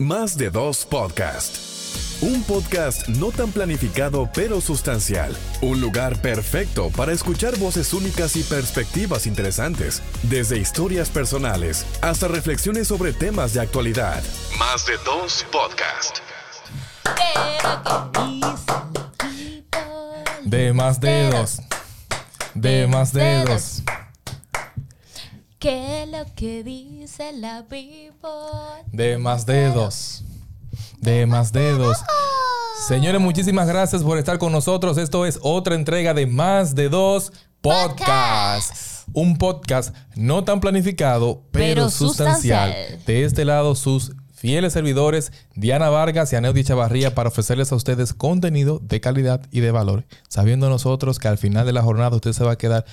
Más de dos podcast. Un podcast no tan planificado pero sustancial. Un lugar perfecto para escuchar voces únicas y perspectivas interesantes. Desde historias personales hasta reflexiones sobre temas de actualidad. Más de dos podcast. De más dedos. De más dedos. ¿Qué es lo que dice la people? De más dedos. De más dedos. Señores, muchísimas gracias por estar con nosotros. Esto es otra entrega de Más de Dos Podcast. Un podcast no tan planificado, pero, Pero sustancial. sustancial. De este lado, sus fieles servidores, Diana Vargas y Aneudi Chavarría, para ofrecerles a ustedes contenido de calidad y de valor, sabiendo nosotros que al final de la jornada usted se va a quedar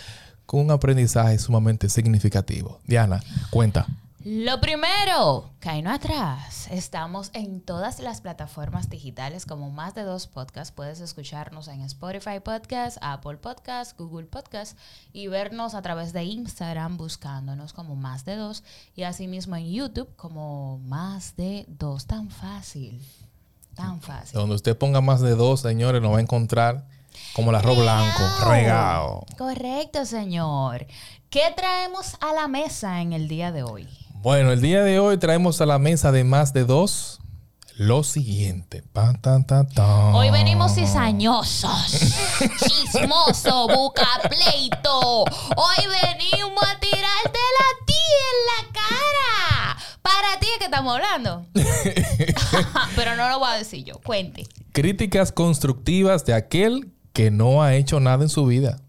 con un aprendizaje sumamente significativo. Diana, cuenta. Lo primero, cae no atrás. Estamos en todas las plataformas digitales como más de dos podcasts. Puedes escucharnos en Spotify Podcast, Apple Podcast, Google Podcast y vernos a través de Instagram buscándonos como más de dos y asimismo en YouTube como más de dos. Tan fácil. Tan fácil. Donde usted ponga más de dos, señores, nos va a encontrar como el arroz blanco, regado. Correcto, señor. ¿Qué traemos a la mesa en el día de hoy? Bueno, el día de hoy traemos a la mesa de más de dos lo siguiente. Pan, tan, tan, tan. Hoy venimos cizañosos, chismoso, buca pleito. Hoy venimos a tirarte la tía en la cara. Para ti es que estamos hablando. Pero no lo voy a decir yo. Cuente. Críticas constructivas de aquel que no ha hecho nada en su vida.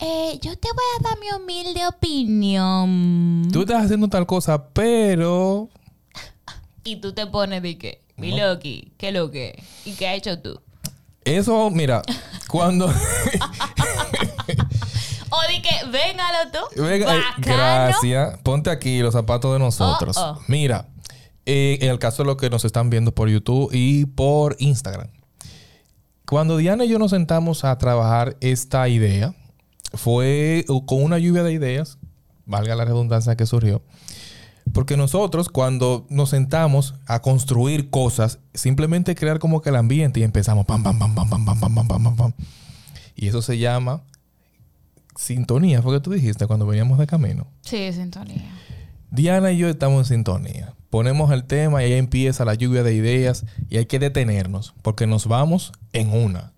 Eh, yo te voy a dar mi humilde opinión. Tú estás haciendo tal cosa, pero Y tú te pones de que, mi Loki, ¿qué lo que? ¿Y qué has hecho tú? eso, mira, cuando O di que, véngalo tú. Venga, eh, gracias. Ponte aquí los zapatos de nosotros. Oh, oh. Mira, eh, en el caso de los que nos están viendo por YouTube y por Instagram. Cuando Diana y yo nos sentamos a trabajar esta idea, fue con una lluvia de ideas, valga la redundancia que surgió. Porque nosotros cuando nos sentamos a construir cosas, simplemente crear como que el ambiente y empezamos pam, pam, pam, pam, pam, pam, pam, pam, pam, pam, pam. Y eso se llama sintonía, fue que tú dijiste cuando veníamos de camino. Sí, sintonía. Diana y yo estamos en sintonía. Ponemos el tema y ahí empieza la lluvia de ideas y hay que detenernos porque nos vamos en una.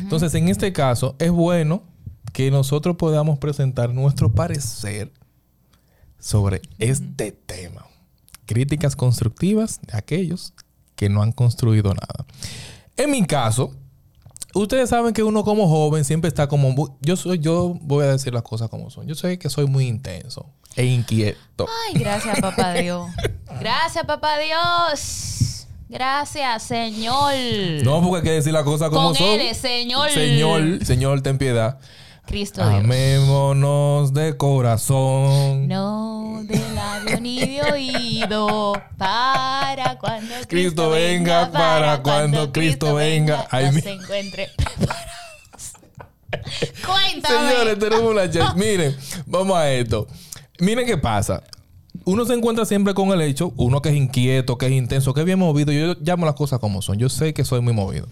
Entonces, en este caso, es bueno que nosotros podamos presentar nuestro parecer sobre este tema. Críticas constructivas de aquellos que no han construido nada. En mi caso, ustedes saben que uno como joven siempre está como... Yo soy, yo voy a decir las cosas como son. Yo sé que soy muy intenso e inquieto. Ay, gracias, papá Dios. Gracias, papá Dios. Gracias, Señor. No, porque hay que decir las cosas como Con son. L, Señor. Señor, Señor, ten piedad. Cristo Dios. Amémonos de corazón. No de labio ni de oído. Para cuando Cristo, Cristo venga, para cuando Cristo venga. Ay, nos encuentre. Cuéntame. Señores, tenemos una chat. Miren, vamos a esto. Miren qué pasa. Uno se encuentra siempre con el hecho, uno que es inquieto, que es intenso, que es bien movido. Yo llamo las cosas como son. Yo sé que soy muy movido.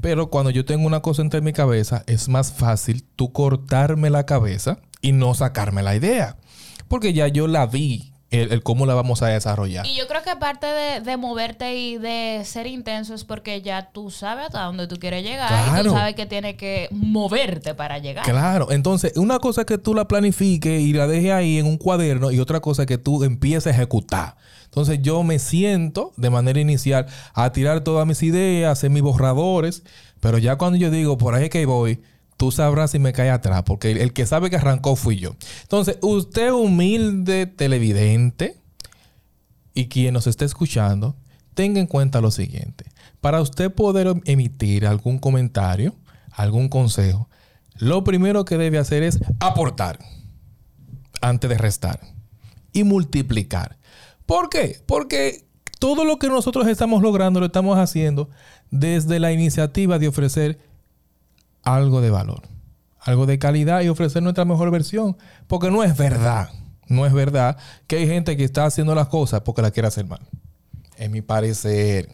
Pero cuando yo tengo una cosa entre mi cabeza, es más fácil tú cortarme la cabeza y no sacarme la idea. Porque ya yo la vi, el, el cómo la vamos a desarrollar. Y yo creo que aparte de, de moverte y de ser intenso es porque ya tú sabes hasta dónde tú quieres llegar y tú sabes que tienes que moverte para llegar. Claro, entonces una cosa es que tú la planifiques y la dejes ahí en un cuaderno y otra cosa es que tú empieces a ejecutar. Entonces yo me siento de manera inicial a tirar todas mis ideas, hacer mis borradores, pero ya cuando yo digo por ahí es que voy, tú sabrás si me cae atrás, porque el, que sabe que arrancó fui yo. Entonces, usted humilde televidente y quien nos esté escuchando, tenga en cuenta lo siguiente. Para usted poder emitir algún comentario, algún consejo, lo primero que debe hacer es aportar antes de restar y multiplicar. ¿Por qué? Porque todo lo que nosotros estamos logrando lo estamos haciendo desde la iniciativa de ofrecer algo de valor, algo de calidad y ofrecer nuestra mejor versión. Porque no es verdad, no es verdad que hay gente que está haciendo las cosas porque la quiere hacer mal. en mi parecer,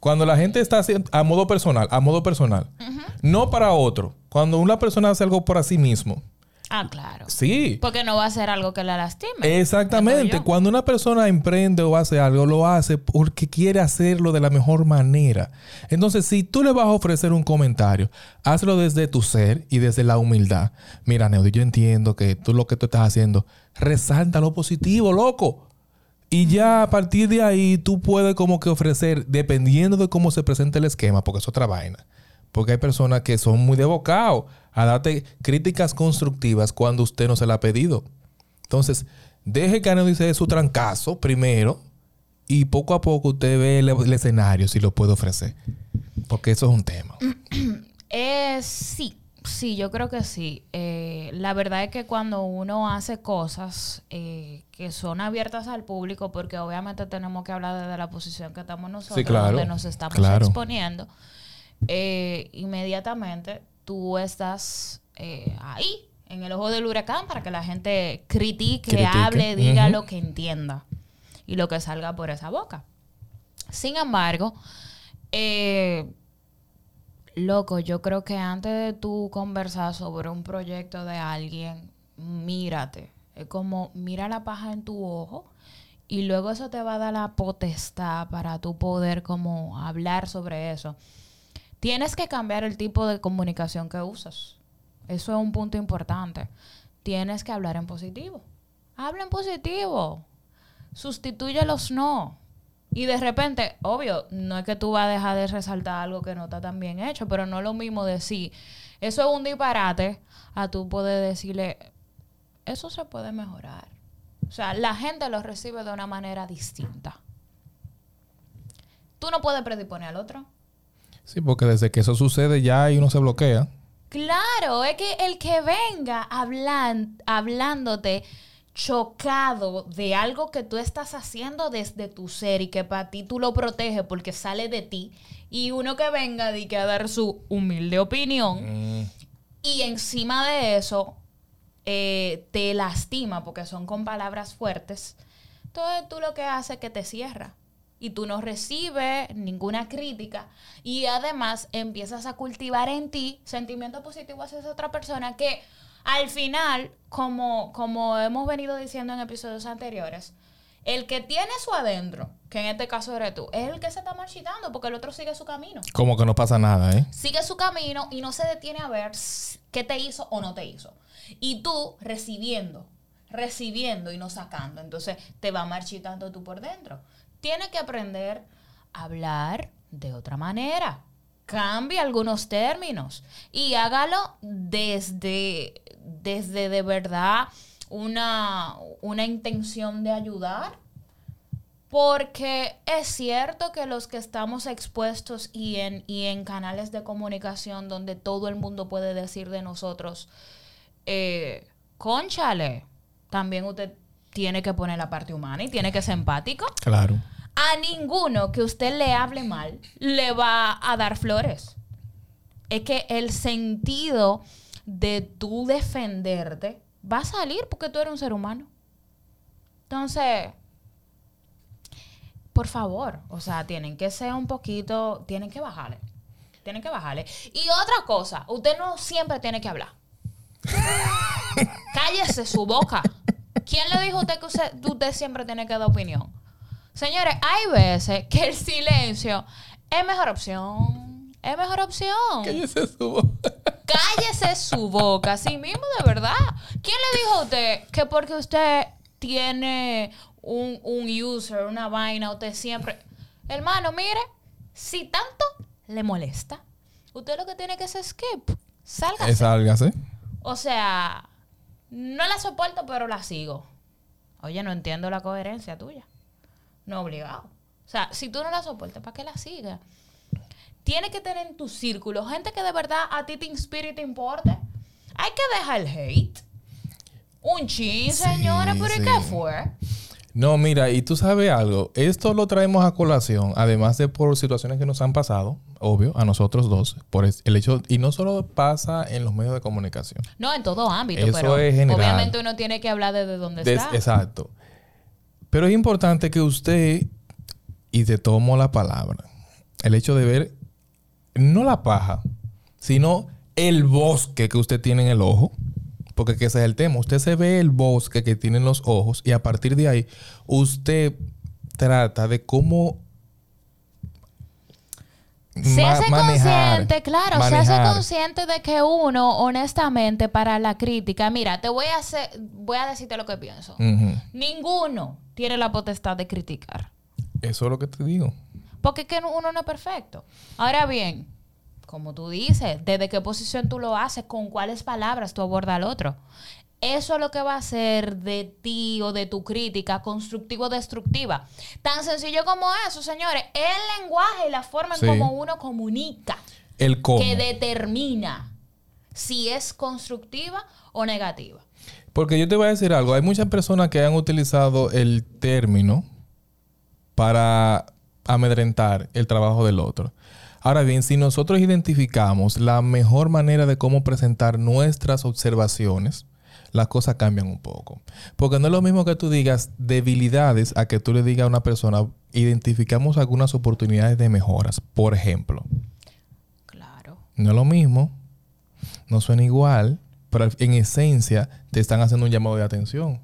cuando la gente está haciendo a modo personal, a modo personal, no para otro, cuando una persona hace algo por sí mismo, Ah, claro. sí. Porque no va a ser algo que la lastime. Exactamente. Cuando una persona emprende o hace algo, lo hace porque quiere hacerlo de la mejor manera. Entonces, si tú le vas a ofrecer un comentario, hazlo desde tu ser y desde la humildad. Mira, Neudi, yo entiendo que tú lo que tú estás haciendo, resalta lo positivo, loco. Y ya a partir de ahí tú puedes como que ofrecer, dependiendo de cómo se presente el esquema, porque es otra vaina. Porque hay personas que son muy de bocado a darte críticas constructivas cuando usted no se la ha pedido. Entonces, deje que Aneo dice su trancazo primero y poco a poco usted ve el, el escenario si lo puede ofrecer. Porque eso es un tema. Eh, sí, sí, yo creo que sí. Eh, la verdad es que cuando uno hace cosas eh, que son abiertas al público, porque obviamente tenemos que hablar desde la posición que estamos nosotros, claro, donde nos estamos claro. exponiendo, eh, inmediatamente tú estás eh, ahí, en el ojo del huracán, para que la gente critique, Critique, hable, diga lo que entienda y lo que salga por esa boca. Sin embargo, eh, Loco, yo creo que antes de tú conversar sobre un proyecto de alguien, mírate. Es como mira la paja en tu ojo y luego eso te va a dar la potestad para tú poder como hablar sobre eso. Tienes que cambiar el tipo de comunicación que usas. Eso es un punto importante. Tienes que hablar en positivo. Habla en positivo. Sustituye los no. Y de repente, obvio, no es que tú vas a dejar de resaltar algo que no está tan bien hecho, pero no es lo mismo decir, eso es un disparate, a tú poder decirle, eso se puede mejorar. O sea, la gente lo recibe de una manera distinta. Tú no puedes predisponer al otro. Sí, porque desde que eso sucede ya y uno se bloquea. Claro, es que el que venga hablan- hablándote chocado de algo que tú estás haciendo desde tu ser y que para ti tú lo proteges porque sale de ti y uno que venga de que a dar su humilde opinión y encima de eso eh, te lastima porque son con palabras fuertes, entonces tú lo que haces es que te cierra y tú no recibes ninguna crítica y además empiezas a cultivar en ti sentimiento positivo hacia esa otra persona que al final, como, como hemos venido diciendo en episodios anteriores, el que tiene su adentro, que en este caso eres tú, es el que se está marchitando porque el otro sigue su camino Como que no pasa nada, ¿eh? sigue su camino y no se detiene a ver qué te hizo o no te hizo. Y tú recibiendo, recibiendo y no sacando. Entonces te va marchitando tú por dentro. Tienes que aprender a hablar de otra manera. Cambie algunos términos y hágalo desde, desde de verdad una, una intención de ayudar porque es cierto que los que estamos expuestos y en, y en canales de comunicación donde todo el mundo puede decir de nosotros, eh, conchale, también usted tiene que poner la parte humana y tiene que ser empático. Claro. A ninguno que usted le hable mal le va a dar flores. Es que el sentido de tú defenderte va a salir porque tú eres un ser humano. Entonces, por favor, o sea, tienen que ser un poquito, tienen que bajarle. Tienen que bajarle. Y otra cosa, usted no siempre tiene que hablar. Cállese su boca. ¿Quién le dijo a usted que usted, usted siempre tiene que dar opinión? Señores, hay veces que el silencio es mejor opción. Es mejor opción. Cállese su boca. Cállese su boca, así mismo, de verdad. ¿Quién le dijo a usted que porque usted tiene un, un user, una vaina, usted siempre... Hermano, mire, si tanto le molesta, usted lo que tiene que hacer es skip. Sálgase. Sálgase. O sea, no la soporto, pero la sigo. Oye, no entiendo la coherencia tuya. No obligado. O sea, si tú no la soportas, ¿para qué la sigas? Tienes que tener en tu círculo gente que de verdad a ti te inspire y te importe. Hay que dejar el hate. Un chin, señores, pero ¿y sí. qué fue? No, mira, y tú sabes algo, esto lo traemos a colación, además de por situaciones que nos han pasado, obvio, a nosotros dos, por el hecho, y no solo pasa en los medios de comunicación. No, en todo ámbito, Eso pero es general. obviamente uno tiene que hablar desde donde Des- está. exacto. Pero es importante que usted y te tomo la palabra. El hecho de ver no la paja, sino el bosque que usted tiene en el ojo. Porque ese es el tema. Usted se ve el bosque que tiene en los ojos y a partir de ahí usted trata de cómo se hace consciente, claro, se hace consciente de que uno, honestamente, para la crítica, mira, te voy a hacer, voy a decirte lo que pienso. Ninguno tiene la potestad de criticar. Eso es lo que te digo. Porque es que uno no es perfecto. Ahora bien, como tú dices, desde qué posición tú lo haces, con cuáles palabras tú abordas al otro. Eso es lo que va a hacer de ti o de tu crítica constructivo o destructiva. Tan sencillo como eso, señores. El lenguaje y la forma Sí. en cómo uno comunica El cómo. que determina si es constructiva o negativa. Porque yo te voy a decir algo. Hay muchas personas que han utilizado el término para amedrentar el trabajo del otro. Ahora bien, si nosotros identificamos la mejor manera de cómo presentar nuestras observaciones, las cosas cambian un poco. Porque no es lo mismo que tú digas debilidades a que tú le digas a una persona, identificamos algunas oportunidades de mejoras. Por ejemplo, Claro. no es lo mismo, no suena igual, pero en esencia te están haciendo un llamado de atención.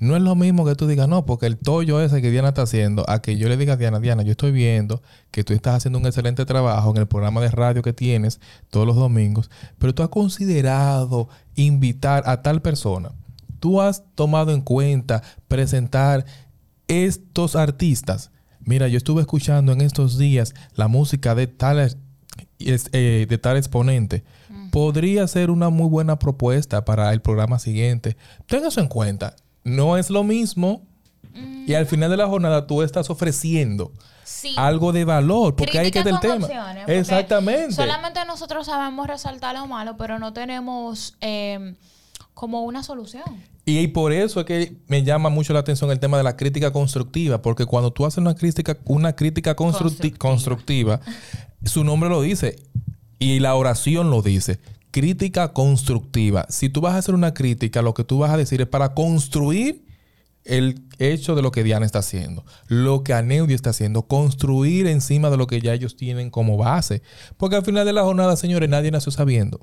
No es lo mismo que tú digas, no, porque el tollo ese que Diana está haciendo, a que yo le diga a Diana, Diana, yo estoy viendo que tú estás haciendo un excelente trabajo en el programa de radio que tienes todos los domingos, pero tú has considerado invitar a tal persona. Tú has tomado en cuenta presentar estos artistas. Mira, yo estuve escuchando en estos días la música de tal, es- eh, de tal exponente. Podría ser una muy buena propuesta para el programa siguiente. Ten eso en cuenta. No es lo mismo. Y al final de la jornada tú estás ofreciendo Sí. algo de valor. Porque ahí Crítica queda el con tema. Exactamente. Solamente nosotros sabemos resaltar lo malo, pero no tenemos eh, como una solución. Y por eso es que me llama mucho la atención el tema de la crítica constructiva, porque cuando tú haces una crítica, una crítica constructi- constructiva, su nombre lo dice y la oración lo dice. Crítica constructiva. Si tú vas a hacer una crítica, lo que tú vas a decir es para construir el hecho de lo que Diana está haciendo, lo que Aneudia está haciendo, construir encima de lo que ya ellos tienen como base. Porque al final de la jornada, señores, nadie nació sabiendo.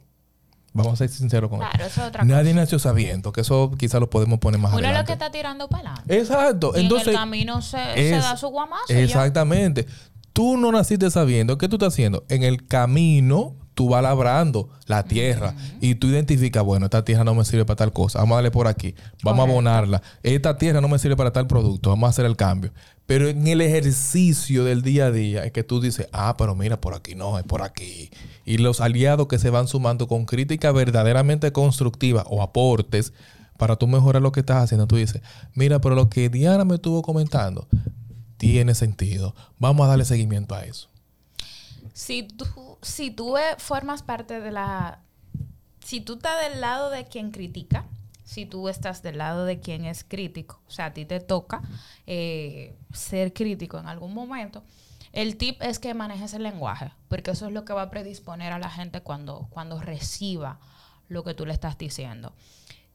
Vamos a ser sinceros con Claro, eso es otra Nadie nació sabiendo, que eso quizás lo podemos poner más Uno es lo adelante. que está tirando para adelante. Exacto. Y Entonces, en el camino se, da su guamazo. ya. exactamente. Tú no naciste sabiendo. ¿Qué tú estás haciendo? En el camino, tú vas labrando la tierra y tú identificas, bueno, esta tierra no me sirve para tal cosa. Vamos a darle por aquí. Vamos Correcto. a abonarla. Esta tierra no me sirve para tal producto. Vamos a hacer el cambio. Pero en el ejercicio del día a día es que tú dices, ah, pero mira, por aquí no, es por aquí. Y los aliados que se van sumando con crítica verdaderamente constructiva o aportes para tú mejorar lo que estás haciendo, tú dices, mira, pero lo que Diana me estuvo comentando tiene sentido. Vamos a darle seguimiento a eso. Si tú, si tú formas parte de la... Si tú estás del lado de quien critica, si tú estás del lado de quien es crítico, o sea, a ti te toca eh, ser crítico en algún momento, el tip es que manejes el lenguaje, porque eso es lo que va a predisponer a la gente cuando, cuando reciba lo que tú le estás diciendo.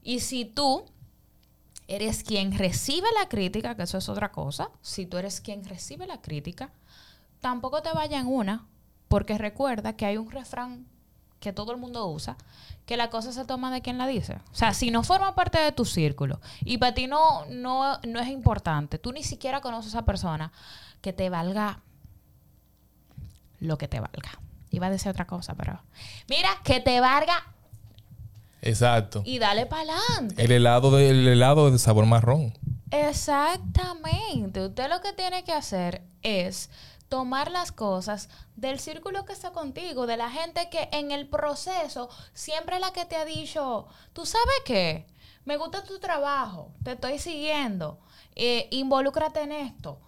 Y si tú eres quien recibe la crítica, que eso es otra cosa, si tú eres quien recibe la crítica, tampoco te vaya en una, porque recuerda que hay un refrán que todo el mundo usa, que la cosa se toma de quien la dice. O sea, si no forma parte de tu círculo y para ti no, no, no es importante, tú ni siquiera conoces a esa persona, que te valga lo que te valga. Iba a decir otra cosa, pero... Mira, que te valga Exacto. y dale para adelante. El helado de, el helado de sabor marrón. Exactamente. Usted lo que tiene que hacer es tomar las cosas del círculo que está contigo, de la gente que en el proceso siempre es la que te ha dicho, tú sabes qué, me gusta tu trabajo, te estoy siguiendo, eh, involúcrate en esto.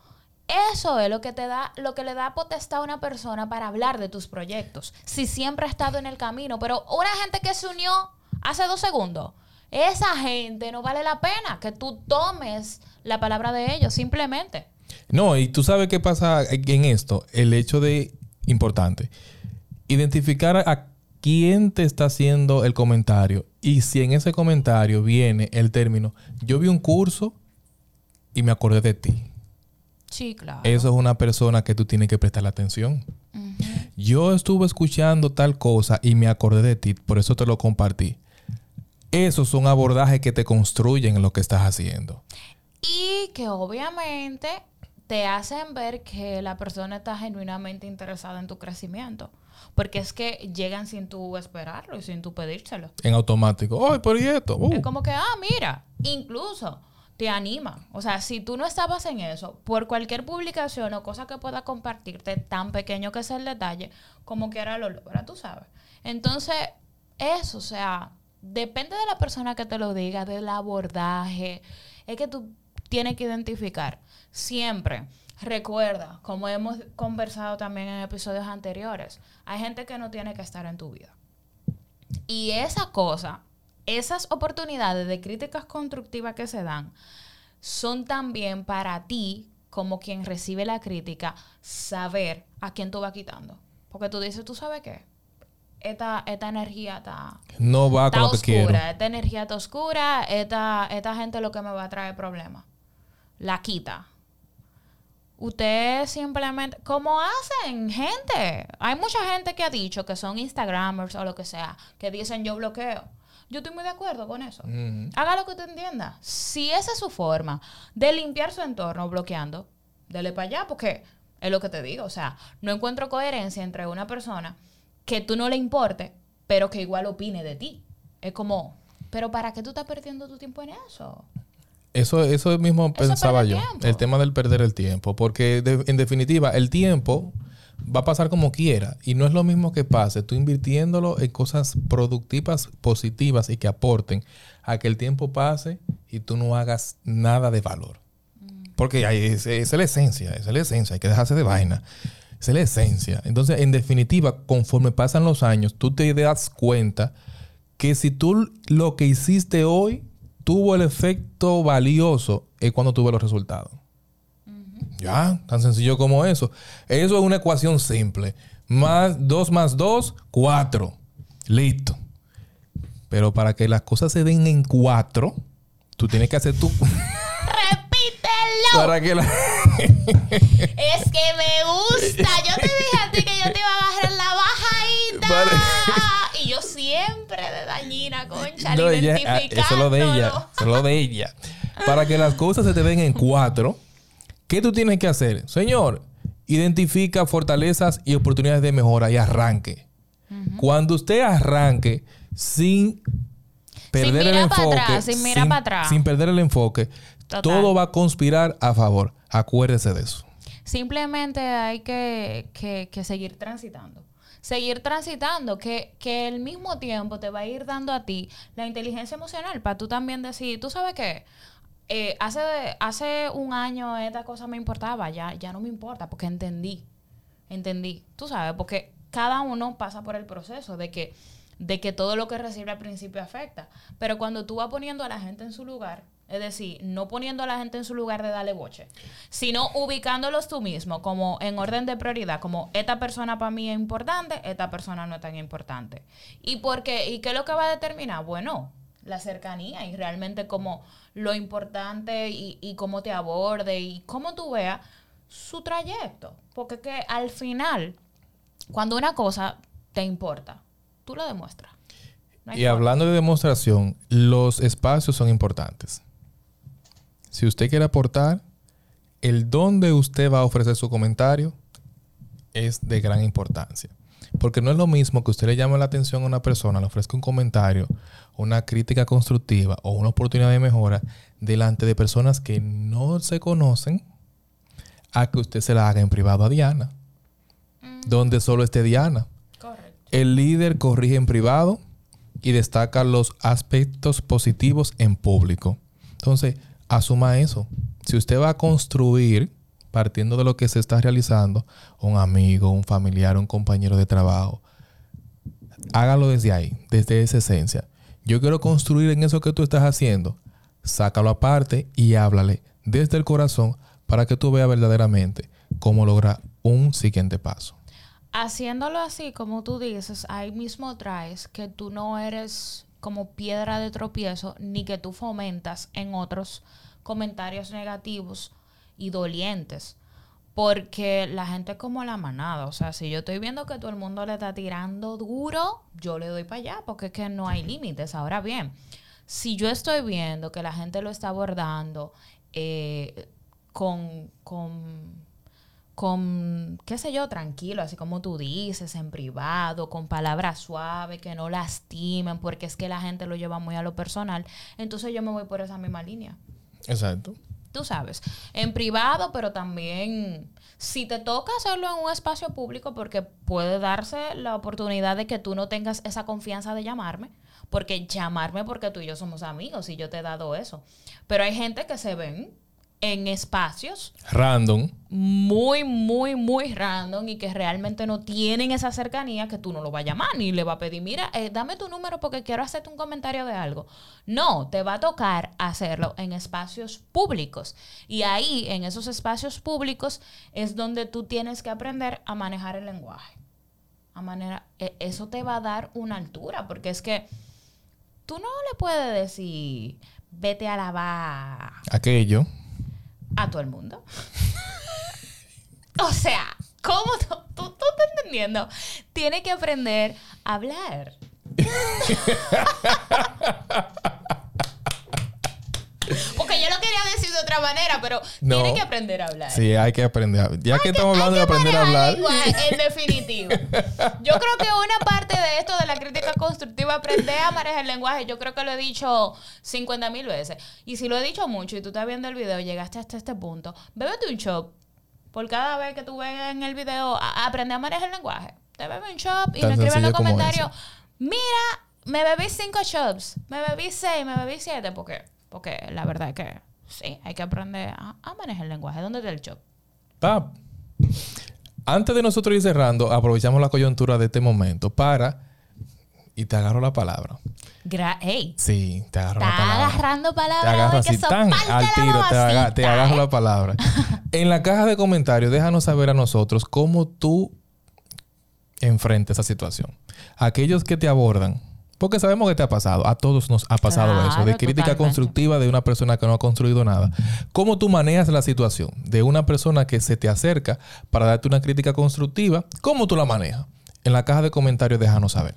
Eso es lo que te da, lo que le da potestad a una persona para hablar de tus proyectos. Si siempre ha estado en el camino, pero una gente que se unió hace dos segundos, esa gente no vale la pena que tú tomes la palabra de ellos, simplemente. No, y tú sabes qué pasa en esto. El hecho de, importante, identificar a quién te está haciendo el comentario. Y si en ese comentario viene el término, yo vi un curso y me acordé de ti. Sí, claro. Eso es una persona que tú tienes que prestarle atención. Yo estuve escuchando tal cosa y me acordé de ti, por eso te lo compartí. Esos son abordajes que te construyen en lo que estás haciendo. Y que obviamente te hacen ver que la persona está genuinamente interesada en tu crecimiento. Porque es que llegan sin tú esperarlo y sin tú pedírselo. En automático. ¡Ay, por esto! Uh. Es como que, ah, mira, incluso te anima. O sea, si tú no estabas en eso, por cualquier publicación o cosa que pueda compartirte, tan pequeño que sea el detalle, como quiera lo logra, tú sabes. Entonces, eso, o sea, depende de la persona que te lo diga, del abordaje. Es que tú tienes que identificar siempre. Recuerda, como hemos conversado también en episodios anteriores, hay gente que no tiene que estar en tu vida. Y esa cosa, esas oportunidades de críticas constructivas que se dan, son también para ti, como quien recibe la crítica, saber a quién tú vas quitando. Porque tú dices, ¿tú sabes qué? Esta, esta energía está, No va está con lo que quiero. oscura. Esta energía está oscura. Esta, esta gente lo que me va a traer problemas. La quita. Usted simplemente, como hacen gente, hay mucha gente que ha dicho que son Instagramers o lo que sea, que dicen yo bloqueo. Yo estoy muy de acuerdo con eso. Haga lo que usted entienda. Si esa es su forma de limpiar su entorno bloqueando, dele para allá, porque es lo que te digo. O sea, no encuentro coherencia entre una persona que tú no le importe, pero que igual opine de ti. Es como, pero ¿para qué tú estás perdiendo tu tiempo en eso? Eso, eso mismo Eso pensaba yo. tiempo. El tema del perder el tiempo. Porque de- en definitiva, el tiempo va a pasar como quiera. Y no es lo mismo que pase tú invirtiéndolo en cosas productivas, positivas y que aporten a que el tiempo pase y tú no hagas nada de valor. Porque ahí es- esa es la esencia, esa es la esencia, hay que dejarse de vaina. Esa es la esencia. Entonces, en definitiva, conforme pasan los años, tú te das cuenta que si tú lo que hiciste hoy tuvo el efecto valioso es cuando tuve los resultados. Ya, tan sencillo como eso. Eso es una ecuación simple. Más 2 más 2, 4. Listo. Pero para que las cosas se den en 4, tú tienes que hacer tu... ¡Repítelo! para que la... Es que me gusta. Yo te dije a ti que yo te iba a bajar la bajadita. Vale. Y yo siempre de dañina, concha, No, ella- ah, eso es lo de ella. Eso es lo de ella. Para que las cosas se te den en cuatro, ¿qué tú tienes que hacer? Señor, identifica fortalezas y oportunidades de mejora y arranque. Cuando usted arranque sin perder el mirar para enfoque, atrás, sin mirar para atrás. sin perder el enfoque, Total. todo va a conspirar a favor. Acuérdese de eso. Simplemente hay que, que- que seguir transitando. Seguir transitando, que, que el mismo tiempo te va a ir dando a ti la inteligencia emocional para tú también decir, tú sabes qué, Eh, hace, hace un año esta cosa me importaba, ya, ya no me importa porque entendí, entendí, tú sabes, porque cada uno pasa por el proceso de que, de que todo lo que recibe al principio afecta, pero cuando tú vas poniendo a la gente en su lugar, es decir, no poniendo a la gente en su lugar de darle boche, sino ubicándolos tú mismo como en orden de prioridad, como esta persona para mí es importante, esta persona no es tan importante. ¿Y por qué? ¿Y qué es lo que va a determinar? Bueno, la cercanía y realmente como lo importante y, y cómo te aborde y cómo tú veas su trayecto. Porque que al final, cuando una cosa te importa, tú lo demuestras. No Y forma. hablando de demostración, los espacios son importantes. Si usted quiere aportar, el dónde usted va a ofrecer su comentario es de gran importancia. Porque no es lo mismo que usted le llame la atención a una persona, le ofrezca un comentario, una crítica constructiva o una oportunidad de mejora delante de personas que no se conocen, a que usted se la haga en privado a Diana, donde solo esté Diana. Correcto. El líder corrige en privado y destaca los aspectos positivos en público. Entonces, asuma eso. Si usted va a construir, partiendo de lo que se está realizando, un amigo, un familiar, un compañero de trabajo, hágalo desde ahí, desde esa esencia. Yo quiero construir en eso que tú estás haciendo. Sácalo aparte y háblale desde el corazón para que tú veas verdaderamente cómo lograr un siguiente paso. Haciéndolo así, como tú dices, ahí mismo traes que tú no eres como piedra de tropiezo, ni que tú fomentas en otros comentarios negativos y dolientes. Porque la gente es como la manada. O sea, si yo estoy viendo que todo el mundo le está tirando duro, yo le doy para allá, porque es que no hay límites. Ahora bien, si yo estoy viendo que la gente lo está abordando eh, con, con, con, qué sé yo, tranquilo, así como tú dices, en privado, con palabras suaves, que no lastimen, porque es que la gente lo lleva muy a lo personal, entonces yo me voy por esa misma línea. Exacto. Tú sabes, en privado, pero también si te toca hacerlo en un espacio público, porque puede darse la oportunidad de que tú no tengas esa confianza de llamarme, porque llamarme porque tú y yo somos amigos y yo te he dado eso. Pero hay gente que se ven en espacios Random. muy, muy, muy random y que realmente no tienen esa cercanía que tú no lo vas a llamar ni le vas a pedir, mira, eh, dame tu número porque quiero hacerte un comentario de algo. No, te va a tocar hacerlo en espacios públicos. Y ahí, en esos espacios públicos, es donde tú tienes que aprender a manejar el lenguaje. A manera, e- eso te va a dar una altura, porque es que tú no le puedes decir, vete a lavar Aquello. A todo el mundo. o sea, ¿cómo tú, tú, tú estás entendiendo? Tiene que aprender a hablar. Yo lo quería decir de otra manera, pero No. tiene que aprender a hablar. Sí, hay que aprender. a- Ya que estamos hablando de aprender a hablar. en definitivo. Yo creo que una parte de esto de la crítica constructiva, aprender a manejar el lenguaje, yo creo que lo he dicho 50 mil veces. Y si lo he dicho mucho y tú estás viendo el video, llegaste hasta este punto, bébete un shot. Por cada vez que tú ves en el video, a- aprende a manejar el lenguaje. Te bebes un shot y Tan me escribes en los comentarios, mira, me bebí cinco shots, me bebí seis, me bebí siete, porque, porque la verdad es que sí, hay que aprender a, a manejar el lenguaje. ¿Dónde está el shot? Pap. Antes de nosotros ir cerrando, aprovechamos la coyuntura de este momento para. Y te agarro la palabra. Gra hey, Sí, te agarro la palabra. agarrando Te palabras agarro hoy que así tan al tiro, te, aga- mamacita, te agarro ¿eh? la palabra. en la caja de comentarios, déjanos saber a nosotros cómo tú enfrentas esa situación. Aquellos que te abordan, porque sabemos que te ha pasado, a todos nos ha pasado Claro, eso, de crítica totalmente. constructiva de una persona que no ha construido nada. ¿Cómo tú manejas la situación de una persona que se te acerca para darte una crítica constructiva? ¿Cómo tú la manejas? En la caja de comentarios, déjanos saber.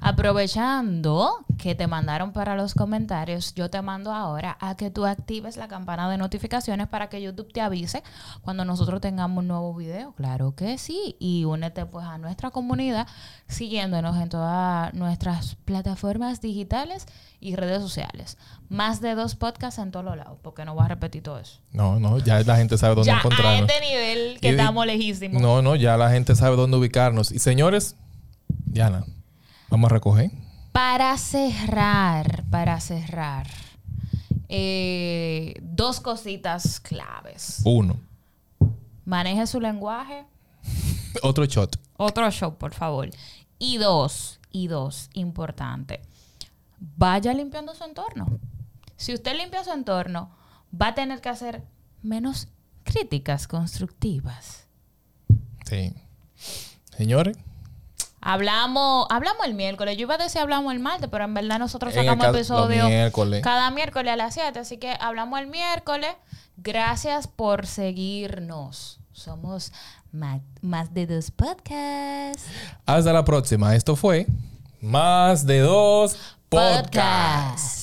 Aprovechando que te mandaron para los comentarios, yo te mando ahora a que tú actives la campana de notificaciones para que YouTube te avise cuando nosotros tengamos un nuevo video. Claro que sí. Y únete pues a nuestra comunidad siguiéndonos en todas nuestras plataformas digitales y redes sociales. Más de dos podcasts en todos los lados, porque no voy a repetir todo eso. No, no, ya la gente sabe dónde Ya a encontrarnos. este nivel que Y estamos lejísimos. No, no, ya la gente sabe dónde ubicarnos. Y señores, Diana, vamos a recoger. Para cerrar, para cerrar, eh, dos cositas claves. Uno. Maneje su lenguaje. Otro shot. Otro show, por favor. Y dos, y dos, importante. Vaya limpiando su entorno. Si usted limpia su entorno, va a tener que hacer menos críticas constructivas. Sí. Señores, Hablamos, hablamos el miércoles. Yo iba a decir hablamos el martes, pero en verdad nosotros En el sacamos ca- los episodio miércoles. cada miércoles a las 7. Así que hablamos el miércoles. Gracias por seguirnos. Somos ma- más, de dos podcasts. hasta la próxima. Esto fue Más de dos podcasts. Podcast.